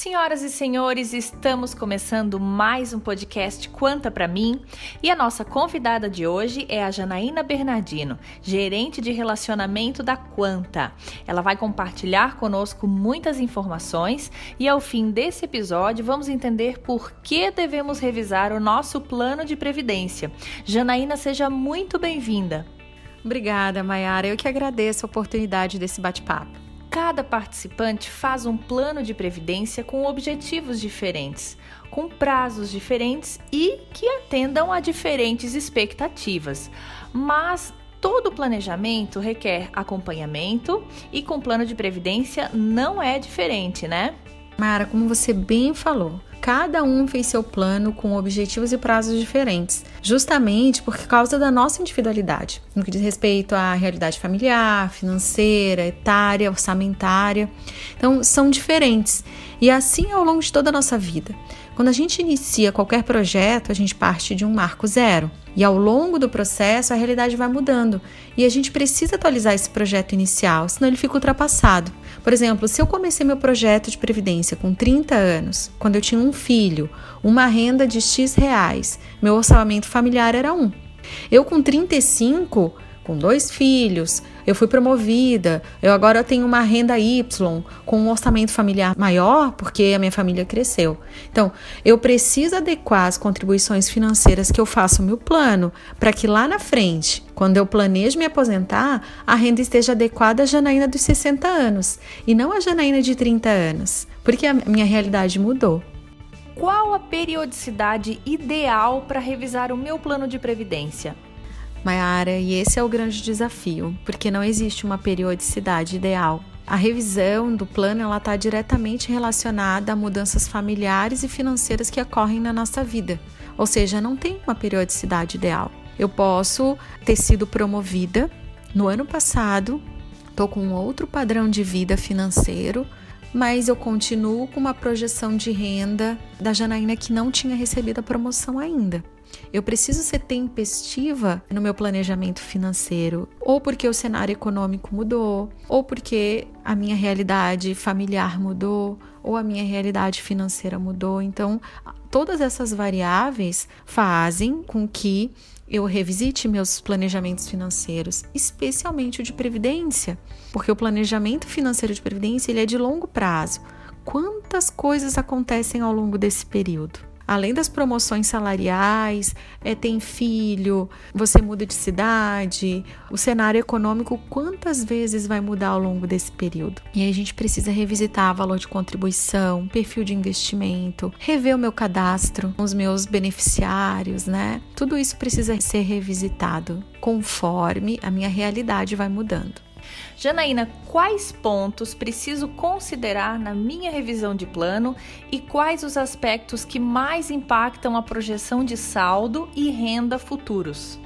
Senhoras e senhores, estamos começando mais um podcast Quanta para mim e a nossa convidada de hoje é a Janaína Bernardino, gerente de relacionamento da Quanta. Ela vai compartilhar conosco muitas informações e ao fim desse episódio vamos entender por que devemos revisar o nosso plano de previdência. Janaína, seja muito bem-vinda. Obrigada, Mayara. Eu que agradeço a oportunidade desse bate-papo. Cada participante faz um plano de previdência com objetivos diferentes, com prazos diferentes e que atendam a diferentes expectativas. Mas todo planejamento requer acompanhamento e com plano de previdência não é diferente, né? Mara, como você bem falou, cada um fez seu plano com objetivos e prazos diferentes, justamente por causa da nossa individualidade, no que diz respeito à realidade familiar, financeira, etária, orçamentária. Então, são diferentes. E assim ao longo de toda a nossa vida. Quando a gente inicia qualquer projeto, a gente parte de um marco zero. E ao longo do processo, a realidade vai mudando. E a gente precisa atualizar esse projeto inicial, senão ele fica ultrapassado. Por exemplo, se eu comecei meu projeto de previdência com 30 anos, quando eu tinha um filho, uma renda de X reais, meu orçamento familiar era um. Eu com 35 com dois filhos, eu fui promovida, eu agora tenho uma renda Y, com um orçamento familiar maior, porque a minha família cresceu. Então, eu preciso adequar as contribuições financeiras que eu faço ao meu plano, para que lá na frente, quando eu planejo me aposentar, a renda esteja adequada à Janaína dos 60 anos e não à Janaína de 30 anos, porque a minha realidade mudou. Qual a periodicidade ideal para revisar o meu plano de previdência? Mayara, e esse é o grande desafio, porque não existe uma periodicidade ideal. A revisão do plano está diretamente relacionada a mudanças familiares e financeiras que ocorrem na nossa vida, ou seja, não tem uma periodicidade ideal. Eu posso ter sido promovida no ano passado, estou com um outro padrão de vida financeiro, mas eu continuo com uma projeção de renda da Janaína que não tinha recebido a promoção ainda. Eu preciso ser tempestiva no meu planejamento financeiro, ou porque o cenário econômico mudou, ou porque a minha realidade familiar mudou, ou a minha realidade financeira mudou. Então, todas essas variáveis fazem com que eu revisite meus planejamentos financeiros, especialmente o de previdência, porque o planejamento financeiro de previdência ele é de longo prazo. Quantas coisas acontecem ao longo desse período? Além das promoções salariais, é, tem filho, você muda de cidade, o cenário econômico quantas vezes vai mudar ao longo desse período. E aí a gente precisa revisitar valor de contribuição, perfil de investimento, rever o meu cadastro, os meus beneficiários, né? Tudo isso precisa ser revisitado conforme a minha realidade vai mudando. Janaína, quais pontos preciso considerar na minha revisão de plano e quais os aspectos que mais impactam a projeção de saldo e renda futuros?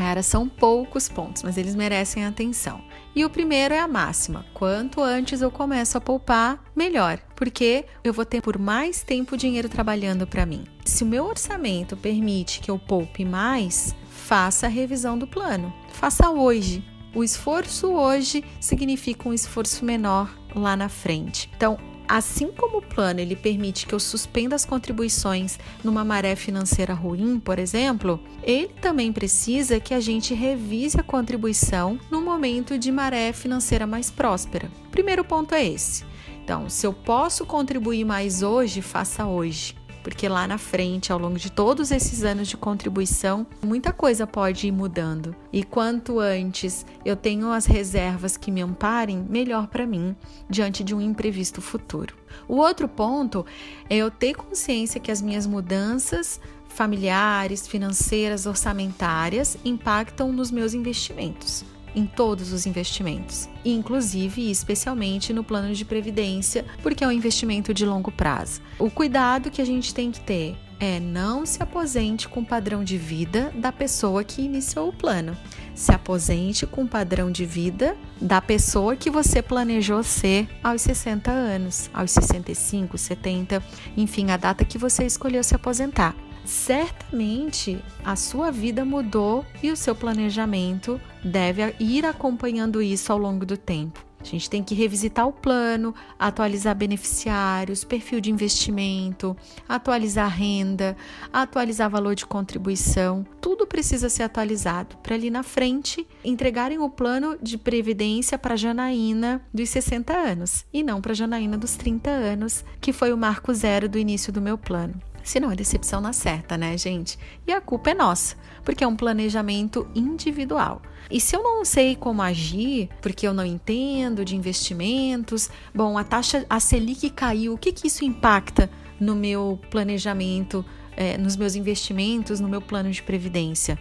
Era, são poucos pontos, mas eles merecem atenção. E o primeiro é a máxima: quanto antes eu começo a poupar, melhor, porque eu vou ter por mais tempo dinheiro trabalhando para mim. Se o meu orçamento permite que eu poupe mais, faça a revisão do plano. Faça hoje, o esforço hoje significa um esforço menor lá na frente. Então, assim como o plano ele permite que eu suspenda as contribuições numa maré financeira ruim, por exemplo, ele também precisa que a gente revise a contribuição no momento de maré financeira mais próspera. Primeiro ponto é esse. Então, se eu posso contribuir mais hoje, faça hoje porque lá na frente, ao longo de todos esses anos de contribuição, muita coisa pode ir mudando. E quanto antes eu tenho as reservas que me amparem, melhor para mim diante de um imprevisto futuro. O outro ponto é eu ter consciência que as minhas mudanças familiares, financeiras, orçamentárias impactam nos meus investimentos em todos os investimentos, inclusive e especialmente no plano de previdência, porque é um investimento de longo prazo. O cuidado que a gente tem que ter é não se aposente com o padrão de vida da pessoa que iniciou o plano. Se aposente com o padrão de vida da pessoa que você planejou ser aos 60 anos, aos 65, 70, enfim, a data que você escolheu se aposentar certamente a sua vida mudou e o seu planejamento deve ir acompanhando isso ao longo do tempo. A gente tem que revisitar o plano, atualizar beneficiários, perfil de investimento, atualizar renda, atualizar valor de contribuição. Tudo precisa ser atualizado para ali na frente entregarem o plano de previdência para Janaína dos 60 anos e não para Janaína dos 30 anos, que foi o marco zero do início do meu plano. Senão é decepção na certa, né, gente? E a culpa é nossa, porque é um planejamento individual. E se eu não sei como agir, porque eu não entendo de investimentos, bom, a taxa, a Selic caiu, o que, que isso impacta no meu planejamento, é, nos meus investimentos, no meu plano de previdência?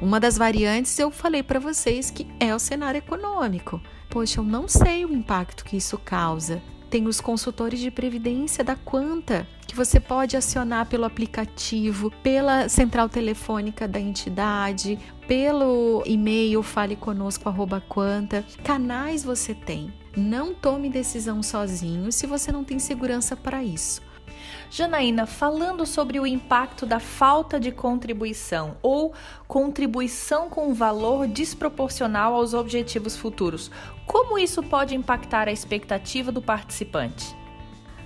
Uma das variantes eu falei para vocês que é o cenário econômico. Poxa, eu não sei o impacto que isso causa. Tem os consultores de previdência da Quanta, que você pode acionar pelo aplicativo, pela central telefônica da entidade, pelo e-mail faleconosco@quanta. Canais você tem. Não tome decisão sozinho se você não tem segurança para isso. Janaína, falando sobre o impacto da falta de contribuição ou contribuição com valor desproporcional aos objetivos futuros, como isso pode impactar a expectativa do participante?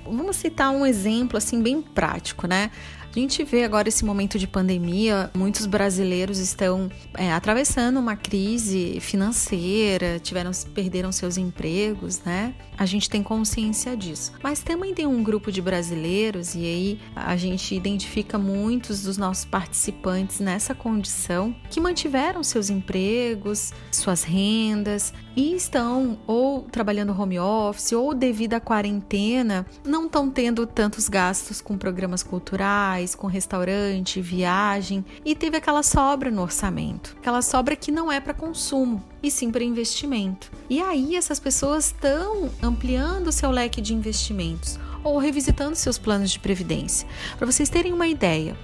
Vamos citar um exemplo assim bem prático, né? A gente vê agora esse momento de pandemia, muitos brasileiros estão é, atravessando uma crise financeira, tiveram perderam seus empregos, né? A gente tem consciência disso. Mas também tem um grupo de brasileiros e aí a gente identifica muitos dos nossos participantes nessa condição que mantiveram seus empregos, suas rendas e estão ou trabalhando home office ou devido à quarentena não estão tendo tantos gastos com programas culturais com restaurante, viagem e teve aquela sobra no orçamento. Aquela sobra que não é para consumo, e sim para investimento. E aí essas pessoas estão ampliando seu leque de investimentos ou revisitando seus planos de previdência. Para vocês terem uma ideia,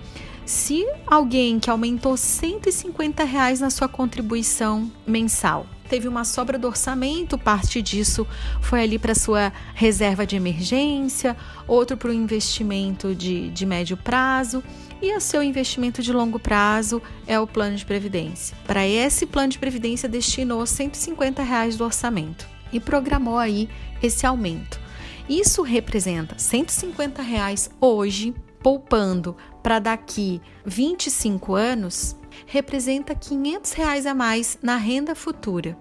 se alguém que aumentou 150 reais na sua contribuição mensal teve uma sobra do orçamento, parte disso foi ali para sua reserva de emergência, outro para o investimento de, de médio prazo e o seu investimento de longo prazo é o plano de previdência. Para esse plano de previdência destinou 150 reais do orçamento e programou aí esse aumento. Isso representa 150 reais hoje, poupando para daqui 25 anos, representa 500 reais a mais na renda futura.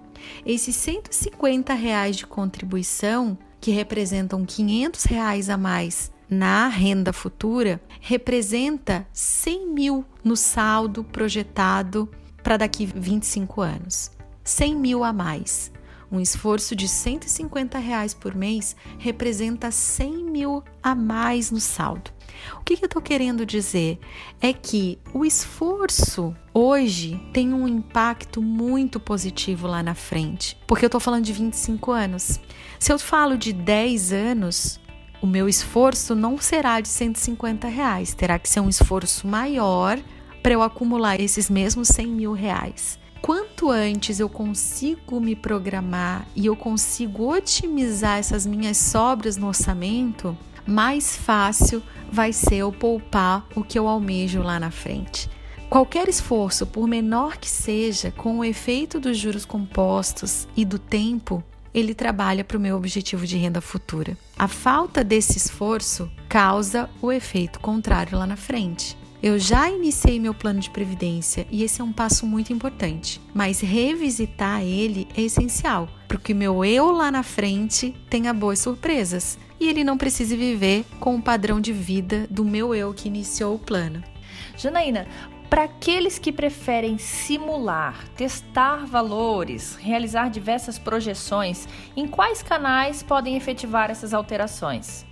Esses 150 reais de contribuição, que representam 500 reais a mais na renda futura, representa 100 mil no saldo projetado para daqui 25 anos. 100 mil a mais. Um esforço de 150 reais por mês representa 100 mil a mais no saldo. O que, que eu estou querendo dizer? É que o esforço hoje tem um impacto muito positivo lá na frente, porque eu estou falando de 25 anos. Se eu falo de 10 anos, o meu esforço não será de 150 reais, terá que ser um esforço maior para eu acumular esses mesmos 100 mil reais. Quanto antes eu consigo me programar e eu consigo otimizar essas minhas sobras no orçamento, mais fácil vai ser eu poupar o que eu almejo lá na frente. Qualquer esforço, por menor que seja, com o efeito dos juros compostos e do tempo, ele trabalha para o meu objetivo de renda futura. A falta desse esforço causa o efeito contrário lá na frente. Eu já iniciei meu plano de previdência e esse é um passo muito importante, mas revisitar ele é essencial, porque meu eu lá na frente tenha boas surpresas e ele não precise viver com o padrão de vida do meu eu que iniciou o plano. Janaína, para aqueles que preferem simular, testar valores, realizar diversas projeções, em quais canais podem efetivar essas alterações?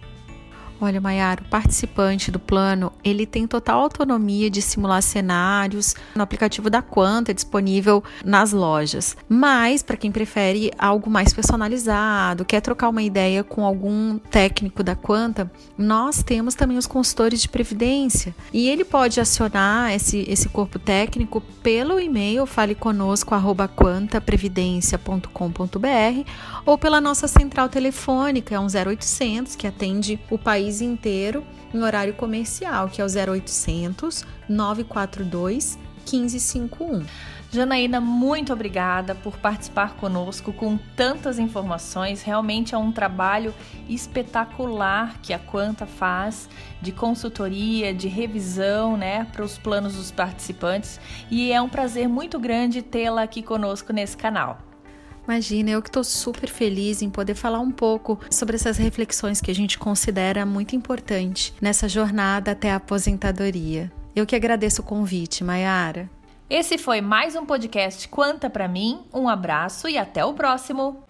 Olha, Maiara, o participante do plano, ele tem total autonomia de simular cenários no aplicativo da Quanta, é disponível nas lojas. Mas, para quem prefere algo mais personalizado, quer trocar uma ideia com algum técnico da Quanta, nós temos também os consultores de previdência. E ele pode acionar esse, esse corpo técnico pelo e-mail faleconosco.quantaprevidencia.com.br ou pela nossa central telefônica, é um 0800 que atende o país país inteiro em horário comercial, que é o 0800 942 1551. Janaína, muito obrigada por participar conosco com tantas informações. Realmente é um trabalho espetacular que a Quanta faz de consultoria, de revisão, né, para os planos dos participantes. E é um prazer muito grande tê-la aqui conosco nesse canal. Imagina, eu que estou super feliz em poder falar um pouco sobre essas reflexões que a gente considera muito importante nessa jornada até a aposentadoria. Eu que agradeço o convite, Mayara. Esse foi mais um podcast Quanta para mim. Um abraço e até o próximo.